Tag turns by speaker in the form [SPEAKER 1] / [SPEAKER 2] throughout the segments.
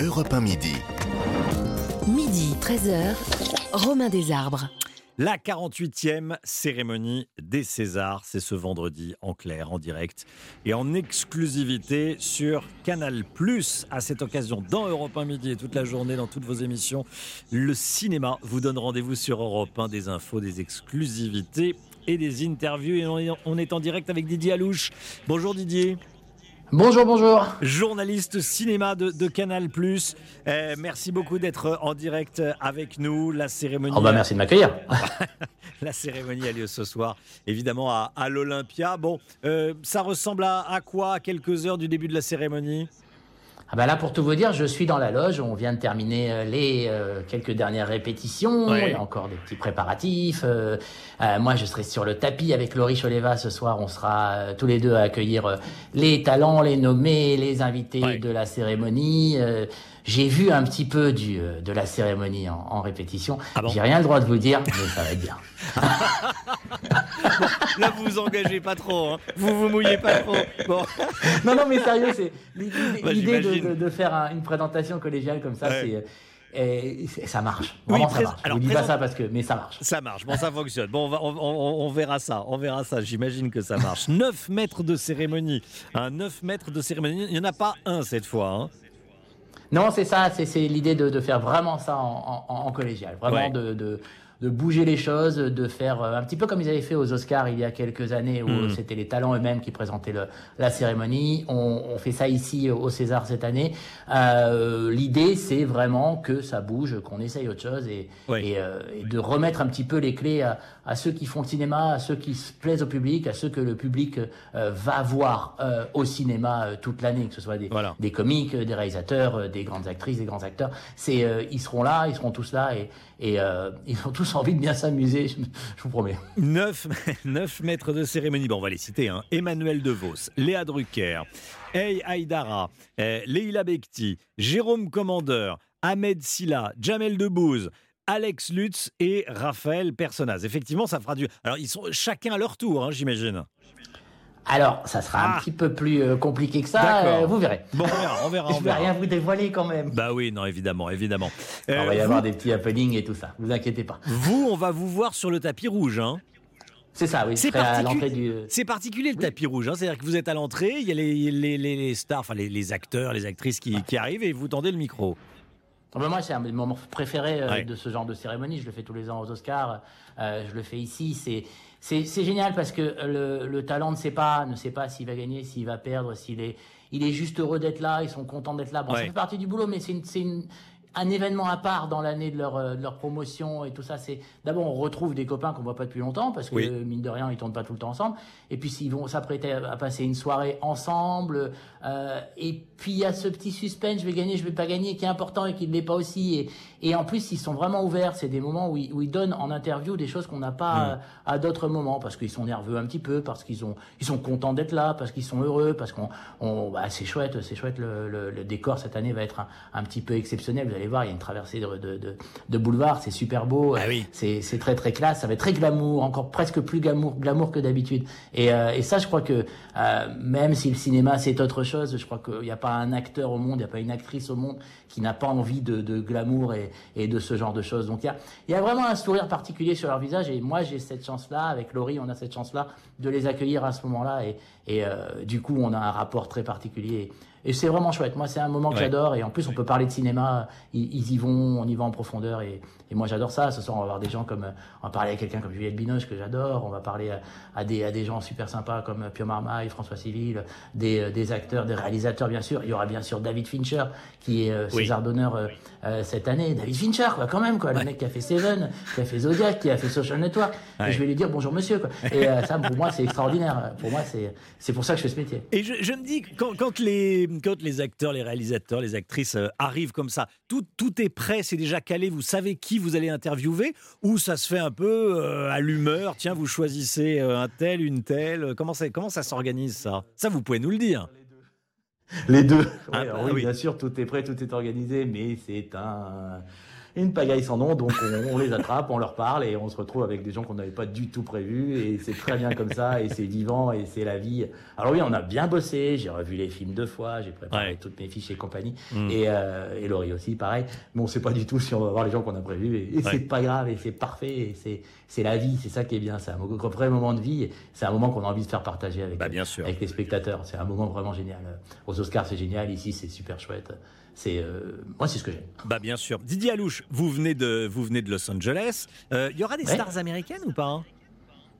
[SPEAKER 1] Europe 1 midi.
[SPEAKER 2] Midi, 13h, Romain Desarbres.
[SPEAKER 3] La 48e cérémonie des Césars, c'est ce vendredi en clair, en direct et en exclusivité sur Canal+. À cette occasion, dans Europe 1 Midi et toute la journée, dans toutes vos émissions, le cinéma vous donne rendez-vous sur Europe 1, des infos, des exclusivités et des interviews. Et on est en direct avec Didier Alouche. Bonjour Didier.
[SPEAKER 4] Bonjour, bonjour.
[SPEAKER 3] Journaliste cinéma de, Canal+. Euh, merci beaucoup d'être en direct avec nous. La cérémonie.
[SPEAKER 4] Oh bah merci de m'accueillir.
[SPEAKER 3] la cérémonie a lieu ce soir, évidemment à, l'Olympia. Bon, euh, ça ressemble à, à quoi à quelques heures du début de la cérémonie?
[SPEAKER 4] Ah bah là, pour tout vous dire, je suis dans la loge. On vient de terminer euh, les euh, quelques dernières répétitions. Il y a encore des petits préparatifs. Euh, moi, je serai sur le tapis avec Laurie Choleva ce soir. On sera tous les deux à accueillir les talents, les nommés, les invités de la cérémonie. J'ai vu un petit peu du, de la cérémonie en, répétition. Ah J'ai rien le droit de vous dire, mais ça va être bien.
[SPEAKER 3] là, vous vous engagez pas trop. Hein. Vous vous mouillez pas trop. Bon.
[SPEAKER 4] Non, non, mais sérieux, c'est l'idée bah, de, faire une présentation collégiale comme ça, c'est. Et ça marche. Vraiment, ça marche. Alors, je vous dis pas ça parce que, mais ça marche.
[SPEAKER 3] Ça marche. Bon, ça fonctionne. Bon, on, verra ça. On verra ça. J'imagine que ça marche. 9 mètres de cérémonie. Un 9 mètres de cérémonie. Il n'y en a pas un cette fois. Hein.
[SPEAKER 4] Non, c'est ça. C'est l'idée de, faire vraiment ça en, collégial. Vraiment de de bouger les choses, de faire euh, un petit peu comme ils avaient fait aux Oscars il y a quelques années où hmm. c'était les talents eux-mêmes qui présentaient le, la cérémonie. On, on, fait ça ici au César cette année. Euh, L'idée, c'est vraiment que ça bouge, qu'on essaye autre chose et, et, euh, et, de remettre un petit peu les clés à, à, ceux qui font le cinéma, à ceux qui se plaisent au public, à ceux que le public euh, va voir euh, au cinéma toute l'année, que ce soit des, des comiques, des réalisateurs, des grandes actrices, des grands acteurs. C'est ils seront là, ils seront tous là et, et ils ont tous envie de bien s'amuser, je, vous promets.
[SPEAKER 3] 9, 9 mètres de cérémonie, bon, on va les citer hein. Emmanuel DeVos, Léa Drucker, Hey Aïdara, eh, Leila Bekti, Jérôme Commandeur, Ahmed Silla, Jamel Debbouze, Alex Lutz et Raphaël Personnaz. Effectivement, ça fera du. Alors, ils sont chacun à leur tour, hein, j'imagine.
[SPEAKER 4] Alors, ça sera un ah. petit peu plus euh, compliqué que ça. Euh, vous verrez.
[SPEAKER 3] Bon, on verra, on verra.
[SPEAKER 4] Je ne vais rien vous dévoiler quand même.
[SPEAKER 3] Bah oui, non, évidemment, évidemment.
[SPEAKER 4] on va y euh, avoir des petits happenings et tout ça. Vous inquiétez pas.
[SPEAKER 3] Vous, on va vous voir sur le tapis rouge, hein.
[SPEAKER 4] C'est ça, oui. C'est
[SPEAKER 3] du... particulier le tapis rouge. Hein. C'est-à-dire que vous êtes à l'entrée, il y a les, les, les stars, enfin les, acteurs, les actrices qui, qui, arrivent et vous tendez le micro.
[SPEAKER 4] Ah ben moi, c'est un moment préféré de ce genre de cérémonie. Je le fais tous les ans aux Oscars. je le fais ici. C'est c'est génial parce que le, le, talent ne sait pas, ne sait pas s'il va gagner, s'il va perdre, s'il est, il est juste heureux d'être là, ils sont contents d'être là. Bon, ça fait partie du boulot, mais c'est une, une, un événement à part dans l'année de leur, euh, de leur promotion et tout ça. C'est d'abord on retrouve des copains qu'on voit pas depuis longtemps parce que mine de rien ils tournent pas tout le temps ensemble. Et puis s'ils vont s'apprêter à passer une soirée ensemble. Euh, et puis il y a ce petit suspense, je vais gagner, je vais pas gagner, qui est important et qui ne l'est pas aussi. Et, et en plus ils sont vraiment ouverts. C'est des moments où ils, où ils, donnent en interview des choses qu'on n'a pas mm. à, d'autres moments parce qu'ils sont nerveux un petit peu, parce qu'ils ont ils sont contents d'être là, parce qu'ils sont heureux, parce qu'on on, bah, c'est chouette, c'est chouette. Le, le, le, décor cette année va être un, un petit peu exceptionnel. Vous allez voir, il y a une traversée de, de, de, boulevard, c'est super beau, ah c'est, c'est très très classe, ça va être très glamour, encore presque plus glamour, glamour que d'habitude. Et, euh, et ça, je crois que euh, même si le cinéma c'est autre chose, je crois qu'il n'y a pas un acteur au monde, il n'y a pas une actrice au monde qui n'a pas envie de, de glamour et, et, de ce genre de choses. Donc il y a, il y a vraiment un sourire particulier sur leur visage et moi j'ai cette chance-là, avec Laurie, on a cette chance-là de les accueillir à ce moment-là et, et euh, du coup on a un rapport très particulier. Et c'est vraiment chouette. Moi, c'est un moment que j'adore. Et en plus, on peut parler de cinéma. Ils, y vont, on y va en profondeur. Et, et moi, j'adore ça. Ce soir, on va voir des gens comme, on va parler à quelqu'un comme Juliette Binoche que j'adore. On va parler à, des, à des gens super sympas comme Pio Marmaille, François Civil, des, des acteurs, des réalisateurs, bien sûr. Il y aura bien sûr David Fincher, qui est euh, César d'honneur euh, euh, cette année. David Fincher, quoi, quand même, quoi. Le mec qui a fait Seven, qui a fait Zodiac, qui a fait Social Network. Et je vais lui dire bonjour, monsieur, quoi. Et ça, pour moi, c'est extraordinaire. Pour moi, c'est, c'est pour ça que je fais ce métier.
[SPEAKER 3] Et je, je me dis, quand, quand les, les acteurs, les réalisateurs, les actrices euh, arrivent comme ça. Tout, tout est prêt, c'est déjà calé, vous savez qui vous allez interviewer Ou ça se fait un peu euh, à l'humeur. Tiens, vous choisissez euh, un tel, une telle. Comment ça, comment ça s'organise ça? Ça, vous pouvez nous le dire.
[SPEAKER 4] Les deux. Ah, bah oui, bien sûr, tout est prêt, tout est organisé, mais c'est un une pagaille sans nom. Donc on, les attrape, on leur parle et on se retrouve avec des gens qu'on n'avait pas du tout prévus. Et c'est très bien comme ça. Et c'est vivant et c'est la vie. Alors oui, on a bien bossé. J'ai revu les films deux fois. J'ai préparé toutes mes fiches et compagnie. Mm. Et, euh, et Laurie aussi, pareil. Mais on sait pas du tout si on va voir les gens qu'on a prévus. Et, c'est pas grave. Et c'est parfait. Et c'est c'est la vie. C'est ça qui est bien. C'est un vrai moment de vie. C'est un moment qu'on a envie de faire partager avec,
[SPEAKER 3] bah, bien sûr.
[SPEAKER 4] avec les spectateurs. C'est un moment vraiment génial. Aux Oscars, c'est génial. Ici, c'est super chouette. C'est euh, moi, c'est ce que j'aime.
[SPEAKER 3] Bah bien sûr. Didier Alouche, vous venez de vous venez de Los Angeles. Euh, il y aura des stars américaines ou pas hein?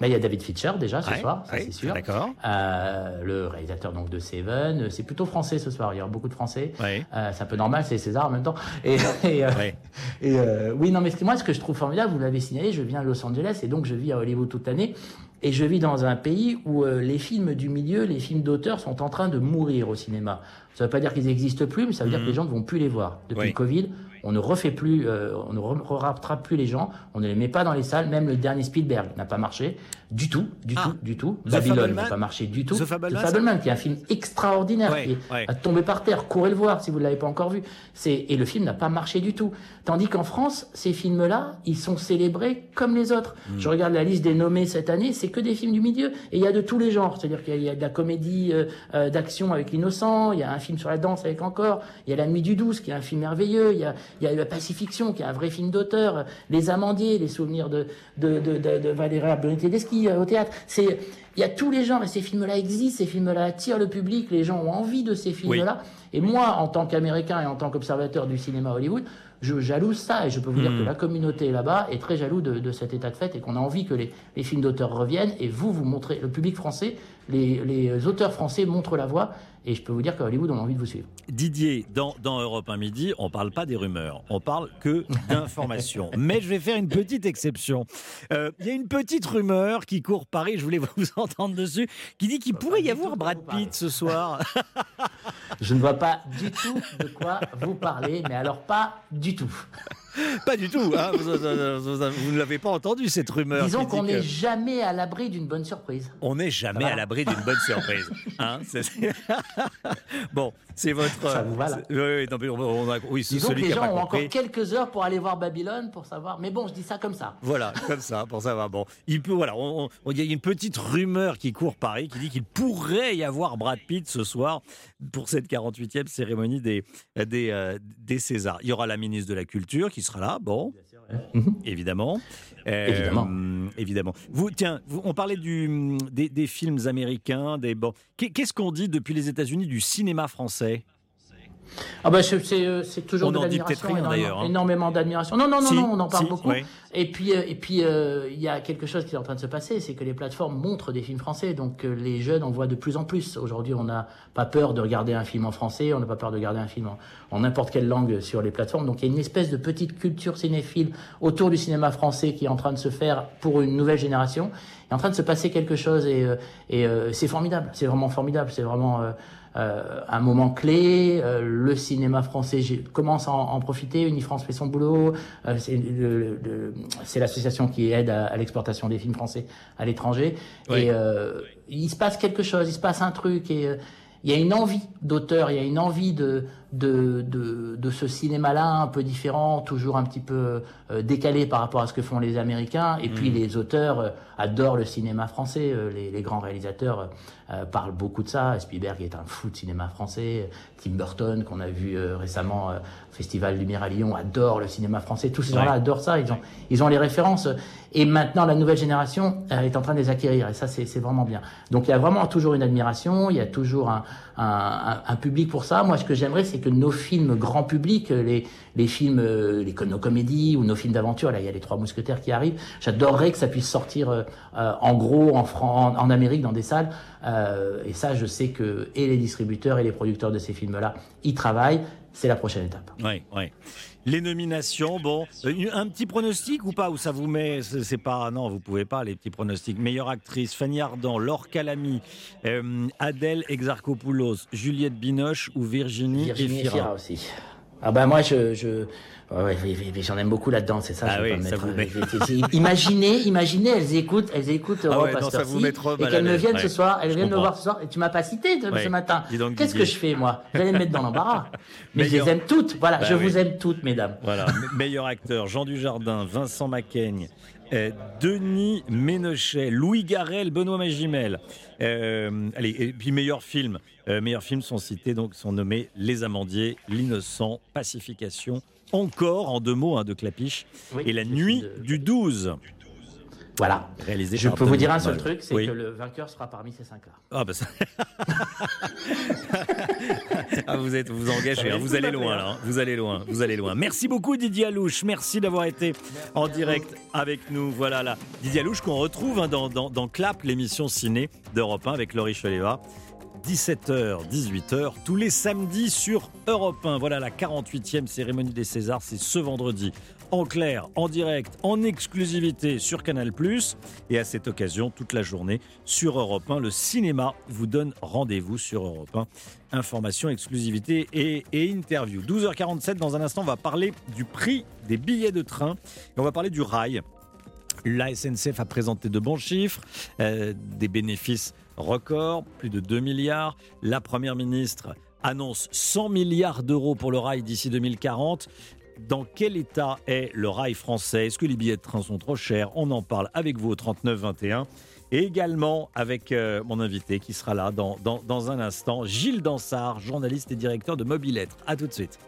[SPEAKER 4] Il y a David Fincher déjà ce soir, ça c'est sûr.
[SPEAKER 3] D'accord.
[SPEAKER 4] Euh, le réalisateur donc de Seven, c'est plutôt français ce soir. Il y aura beaucoup de français. c'est un peu normal, c'est César en même temps. Et, et, oui, non, mais moi ce que je trouve formidable, vous l'avez signalé, je viens de Los Angeles et donc je vis à Hollywood toute l'année. Et je vis dans un pays où les films du milieu, les films d'auteur sont en train de mourir au cinéma. Ça ne veut pas dire qu'ils n'existent plus, mais ça veut dire que les gens ne vont plus les voir. Depuis le Covid, on ne refait plus, euh, on ne rattrape plus les gens, on ne les met pas dans les salles. Même le dernier Spielberg n'a pas marché du tout, du ah. tout, du tout. Babylone n'a pas marché du tout. The Fableman, qui est un film extraordinaire, qui a tombé par terre. Courez le voir si vous ne l'avez pas encore vu. C'est et le film n'a pas marché du tout. Tandis qu'en France, ces films-là, ils sont célébrés comme les autres. Hmm. Je regarde la liste des nommés cette année, c'est que des films du milieu et il y a de tous les genres. C'est-à-dire qu'il y, a de la comédie euh, euh, d'action avec l'innocent, il y a un film sur la danse avec encore, il y a La Nuit du 12 qui est un film merveilleux, il y a il y a la Pacifiction, qui est un vrai film d'auteur, Les Amandiers, les souvenirs de, de, de, de, de Valéria euh, au théâtre. C'est, il y a tous les genres et ces films-là existent, ces films-là attirent le public, les gens ont envie de ces films-là. Et moi, en tant qu'Américain et en tant qu'observateur du cinéma Hollywood, je jalouse ça et je peux vous dire que hmm. la communauté là-bas est très jaloux de, de, cet état de fait et qu'on a envie que les, les films d'auteurs reviennent et vous, vous montrez, le public français, les, les auteurs français montrent la voie et je peux vous dire qu'à Hollywood, on a envie de vous suivre.
[SPEAKER 3] Didier, dans, dans Europe 1 Midi, on ne parle pas des rumeurs, on parle que d'informations. Mais je vais faire une petite exception. Euh, il y a une petite rumeur qui court Paris, je voulais vous entendre dessus, qui dit qu'il pourrait y avoir Brad Pitt ce soir.
[SPEAKER 4] je ne vois pas du tout de quoi vous parlez, mais alors pas du tout.
[SPEAKER 3] Pas du tout. Hein. Vous, ne l'avez pas entendu, cette rumeur.
[SPEAKER 4] Disons qu'on n'est jamais à l'abri d'une bonne surprise.
[SPEAKER 3] On n'est jamais à l'abri d'une bonne surprise. Hein. bon, c'est votre.
[SPEAKER 4] Ça vous va là Oui,
[SPEAKER 3] oui, on a... oui
[SPEAKER 4] Disons que les gens ont encore quelques heures pour aller voir Babylone pour savoir. Mais bon, je dis ça comme ça.
[SPEAKER 3] Voilà, comme ça, pour savoir. Bon, il peut. Voilà, il y a une petite rumeur qui court Paris qui dit qu'il pourrait y avoir Brad Pitt ce soir pour cette 48e cérémonie des des, euh, des Césars. Il y aura la ministre de la Culture qui sera là, bon, mhm. évidemment.
[SPEAKER 4] Euh, évidemment.
[SPEAKER 3] évidemment. Vous, tiens, on parlait du, des, films américains, des bon. Qu'est-ce qu'on dit depuis les États-Unis du cinéma français?
[SPEAKER 4] Ah bah euh, c'est toujours on de l'admiration, énormément, hein. énormément d'admiration. Non, non, non, non, on en parle beaucoup. Et puis, euh, et puis, euh, il y a quelque chose qui est en train de se passer, c'est que les plateformes montrent des films français, donc les jeunes en voient de plus en plus. Aujourd'hui, on n'a pas peur de regarder un film en français, on n'a pas peur de regarder un film en n'importe quelle langue sur les plateformes. Donc, il y a une espèce de petite culture cinéphile autour du cinéma français qui est en train de se faire pour une nouvelle génération. Il est en train de se passer quelque chose et, et c'est formidable. C'est vraiment formidable. C'est vraiment euh, un moment clé. Euh, le cinéma français commence à en, profiter. Unifrance fait son boulot. Euh, c'est l'association qui aide à, l'exportation des films français à l'étranger. Et il se passe quelque chose, il se passe un truc. Et il y a une envie d'auteur, il y a une envie de, de, de, de ce cinéma-là un peu différent, toujours un petit peu euh, décalé par rapport à ce que font les Américains. Et puis mm. les auteurs euh, adorent le cinéma français. Euh, les, les, grands réalisateurs parlent beaucoup de ça. Spielberg est un fou de cinéma français. Tim Burton, qu'on a vu récemment au Festival Lumière à Lyon, adore le cinéma français. Tous ces gens-là adorent ça. Ils ont, ils ont les références. Et maintenant, la nouvelle génération est en train de les acquérir. Et ça, c'est vraiment bien. Donc il y a vraiment toujours une admiration. Il y a toujours un, un, public pour ça. Moi, ce que j'aimerais, c'est que nos films grand public, les, les films, euh, les, nos comédies ou nos films d'aventure, là il y a les Trois Mousquetaires qui arrivent, j'adorerais que ça puisse sortir euh, euh, en gros en, en, en, Amérique dans des salles. et ça, je sais que et les distributeurs et les producteurs de ces films-là y travaillent. C'est la prochaine étape.
[SPEAKER 3] Oui, oui. Les nominations, bon, un petit pronostic ou pas Où ça vous met C'est pas non, vous pouvez pas les petits pronostics. Meilleure actrice Fanny Ardant, Laure Calamy, Adèle Exarchopoulos, Juliette Binoche ou Virginie,
[SPEAKER 4] Virginie Efira aussi. Ah bah moi, je, je... Ouais, j'en aime beaucoup là-dedans, c'est ça.
[SPEAKER 3] Ah
[SPEAKER 4] je
[SPEAKER 3] oui,
[SPEAKER 4] pas
[SPEAKER 3] ça vous met...
[SPEAKER 4] imaginez, imaginez, elles écoutent, elles écoutent
[SPEAKER 3] ah ouais, non, ça vous met trop
[SPEAKER 4] et qu'elles me viennent ce soir, elles
[SPEAKER 3] Je
[SPEAKER 4] viennent me voir ce soir, et tu m'as pas cité
[SPEAKER 3] Ouais.
[SPEAKER 4] ce matin. Qu'est-ce que je fais moi? J'allais me mettre dans l'embarras. Mais je les aime toutes. Voilà,
[SPEAKER 3] Bah
[SPEAKER 4] je
[SPEAKER 3] oui.
[SPEAKER 4] vous aime toutes, mesdames.
[SPEAKER 3] Voilà, me- meilleur acteur, Jean Dujardin, Vincent Macaigne, euh, Denis Ménochet, Louis Garrel, Benoît Magimel. Euh, allez, et puis meilleur film. Euh, meilleurs films sont cités, donc sont nommés Les Amandiers, L'Innocent, Pacification, encore en deux mots hein, de Clapiche,
[SPEAKER 4] Oui,
[SPEAKER 3] et La Nuit
[SPEAKER 4] de-
[SPEAKER 3] du 12,
[SPEAKER 4] Voilà.
[SPEAKER 3] réalisé
[SPEAKER 4] Je peux vous dire un seul truc, c'est
[SPEAKER 3] Oui.
[SPEAKER 4] que le vainqueur sera parmi ces cinq-là.
[SPEAKER 3] Ah, bah ça- Ah, vous êtes vous engagez, hein, vous allez loin là, hein, vous allez loin, vous allez loin. Merci beaucoup Didier Alouche, merci d'avoir été en direct avec nous. Voilà là, Didier Alouche qu'on retrouve hein, dans, dans, dans Clap, l'émission ciné d'Europe 1 avec Laurie Choleva. 17h, 18h, tous les samedis sur Europe 1. Voilà la 48e cérémonie des Césars, c'est ce vendredi. En clair, en direct, en exclusivité sur Canal+. Et à cette occasion, toute la journée sur Europe 1, le cinéma vous donne rendez-vous sur Europe 1. Information, exclusivité et, et interview. 12h47, dans un instant, on va parler du prix des billets de train. On va parler du rail. La SNCF a présenté de bons chiffres, euh, des bénéfices records, plus de 2 milliards. La Première ministre annonce 100 milliards d'euros pour le rail d'ici 2040. Dans quel état est le rail français? Est-ce que les billets de train sont trop chers? On en parle avec vous au 3921 et également avec euh, mon invité qui sera là dans, un instant, Gilles Dansard, journaliste et directeur de Mobilettre. A tout de suite.